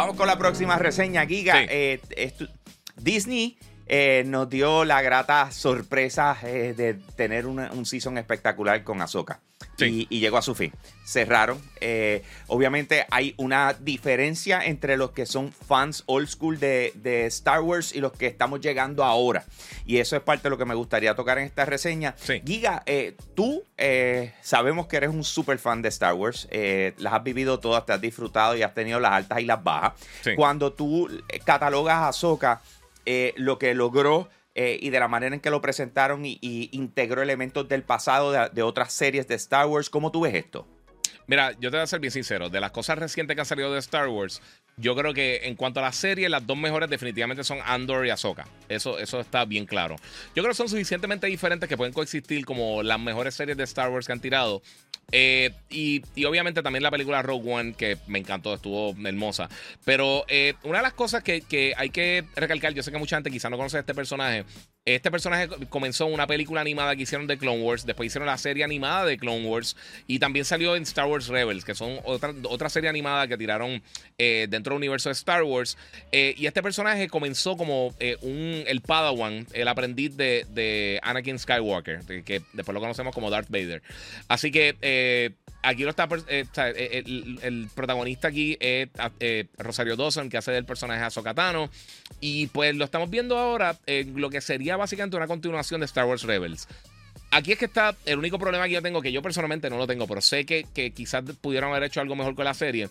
Vamos con la próxima reseña, Giga. Sí. Eh, Disney eh, nos dio la grata sorpresa eh, de tener una- un season espectacular con Ahsoka. Sí. Y, y llegó a su fin. Cerraron. Eh, obviamente hay una diferencia entre los que son fans old school de, de Star Wars y los que estamos llegando ahora. Y eso es parte de lo que me gustaría tocar en esta reseña. Sí. Giga, eh, tú eh, sabemos que eres un super fan de Star Wars. las has vivido todas, te has disfrutado y has tenido las altas y las bajas. Sí. Cuando tú catalogas a eh, lo que logró eh, y de la manera en que lo presentaron y, integró elementos del pasado de, de otras series de Star Wars, ¿cómo tú ves esto? Mira, yo te voy a ser bien sincero. De las cosas recientes que han salido de Star Wars, yo creo que en cuanto a la serie, las dos mejores definitivamente son Andor y Ahsoka. Eso, eso está bien claro. Yo creo que son suficientemente diferentes que pueden coexistir como las mejores series de Star Wars que han tirado. Eh, y, obviamente también la película Rogue One, que me encantó, estuvo hermosa. Pero eh, una de las cosas que, hay que recalcar, yo sé que mucha gente quizá no conoce este personaje. Este personaje comenzó en una película animada que hicieron de Clone Wars, después hicieron la serie animada de Clone Wars y también salió en Star Wars Rebels, que son otra, otra serie animada que tiraron eh, dentro del universo de Star Wars. Y este personaje comenzó como un, el Padawan, el aprendiz de, Anakin Skywalker, que después lo conocemos como Darth Vader. Así que eh, aquí lo está. eh, eh, el, protagonista aquí es Rosario Dawson, que hace del personaje Tano. Y pues lo estamos viendo ahora en lo que sería básicamente una continuación de Star Wars Rebels. Aquí es que está el único problema que yo tengo, que yo personalmente no lo tengo, pero sé que, que quizás pudieron haber hecho algo mejor con la serie.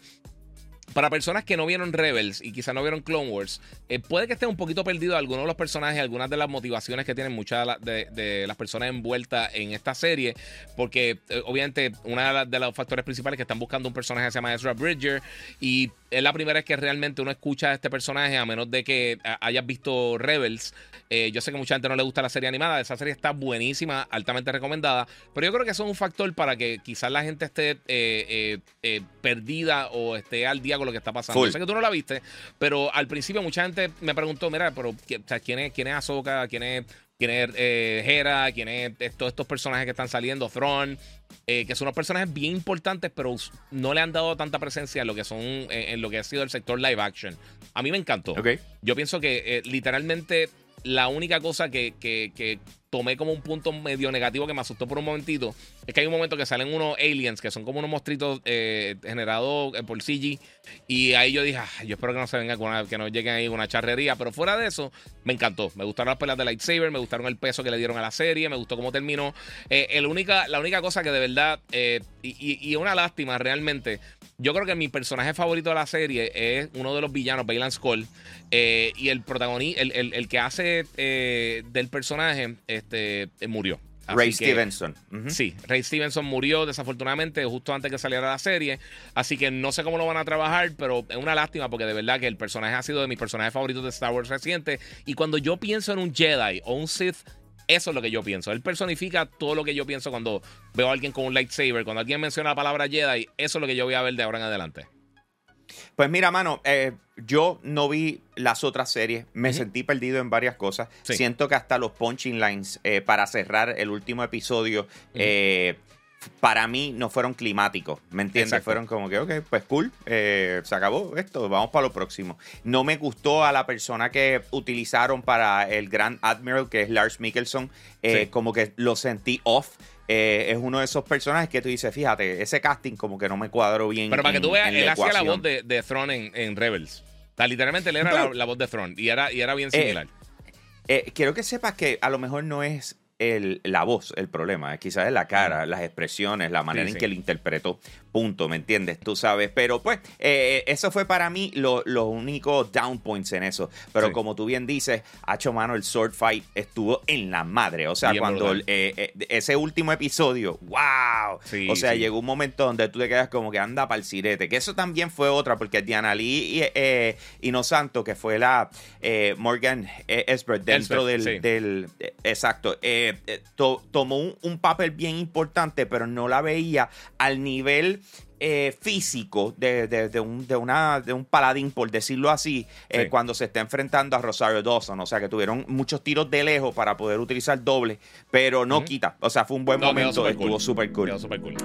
Para personas que no vieron Rebels y quizás no vieron Clone Wars, eh, puede que estén un poquito perdidos algunos de los personajes, algunas de las motivaciones que tienen muchas de, de- las personas envueltas en esta serie, porque eh, obviamente uno de, los factores principales es que están buscando un personaje que se llama Ezra Bridger y es la primera vez que realmente uno escucha a este personaje a menos de que eh, hayas visto Rebels. Yo sé que mucha gente no le gusta la serie animada, esa serie está buenísima, altamente recomendada, pero yo creo que eso es un factor para que quizás la gente esté perdida o esté al día con lo que está pasando. Full. Sé que tú no la viste, pero al principio mucha gente me preguntó, mira, pero ¿qui- o sea, ¿quién es, quién es Ahsoka? ¿Quién es, quién es eh, Hera? ¿Quién es todos estos personajes que están saliendo? Thrawn, eh, que son unos personajes bien importantes, pero no le han dado tanta presencia en lo que son, en, lo que ha sido el sector live action. A mí me encantó. Ok. Yo pienso que eh, literalmente la única cosa que, que- que tomé como un punto medio negativo que me asustó por un momentito es que hay un momento que salen unos aliens que son como unos monstruitos eh, generados eh, por CG y ahí yo dije, "Ah, yo espero que no se venga con una- que no lleguen ahí una charrería, pero fuera de eso me encantó, me gustaron las peleas de lightsaber, me gustaron el peso que le dieron a la serie, me gustó cómo terminó. Eh, el única, la única cosa que de verdad, y, y- una lástima realmente, yo creo que mi personaje favorito de la serie es uno de los villanos, Bailan Skull. y el protagonista, el, el- el que hace del personaje, este, eh, murió. Así Ray que- Stevenson. Sí, Ray Stevenson murió desafortunadamente justo antes que saliera la serie. Así que no sé cómo lo van a trabajar, pero es una lástima porque de verdad que el personaje ha sido de mis personajes favoritos de Star Wars reciente. Y cuando yo pienso en un Jedi o un Sith, eso es lo que yo pienso. Él personifica todo lo que yo pienso cuando veo a alguien con un lightsaber. Cuando alguien menciona la palabra Jedi, eso es lo que yo voy a ver de ahora en adelante. Pues mira, mano, eh, yo no vi las otras series, me sentí perdido en varias cosas. Sí. Siento que hasta los punching lines eh, para cerrar el último episodio, eh, para mí no fueron climáticos, ¿me entiendes? Exacto. Fueron como que, ok, pues cool, eh, se acabó esto, vamos para lo próximo. No me gustó a la persona que utilizaron para el Grand Admiral, que es Lars Mikkelsen, eh, Sí. como que lo sentí off. Eh, es uno de esos personajes que tú dices, fíjate, ese casting como que no me cuadró bien. Pero para que tú veas, él hacía la voz de, de Thrawn en, en Rebels. O sea, literalmente él era Pero- la, la voz de Thrawn y era, y era bien similar. Eh, quiero que sepas que a lo mejor no es el, la voz el problema, eh, quizás es la cara, las expresiones, la manera Sí, en sí. que lo interpretó, punto, ¿me entiendes? Tú sabes, pero pues eh, eso fue para mí lo- los únicos down points en eso, pero Sí. como tú bien dices, Hacho Mano, el sword fight estuvo en la madre, o sea, Bien cuando eh, eh, ese último episodio, wow, Sí, o sea, sí. llegó un momento donde tú te quedas como que anda para el sirete, que eso también fue otra, porque Diana Lee y, y No Santo, que fue la Morgan eh, Esbert dentro del, exacto, to- tomó un, un papel bien importante, pero no la veía al nivel eh, físico de, de- de un, de, una, de un paladín, por decirlo así, eh, Sí. cuando se está enfrentando a Rosario Dawson. O sea, que tuvieron muchos tiros de lejos para poder utilizar doble, pero no quita. O sea, fue un buen No, momento, estuvo súper cool. Súper cool.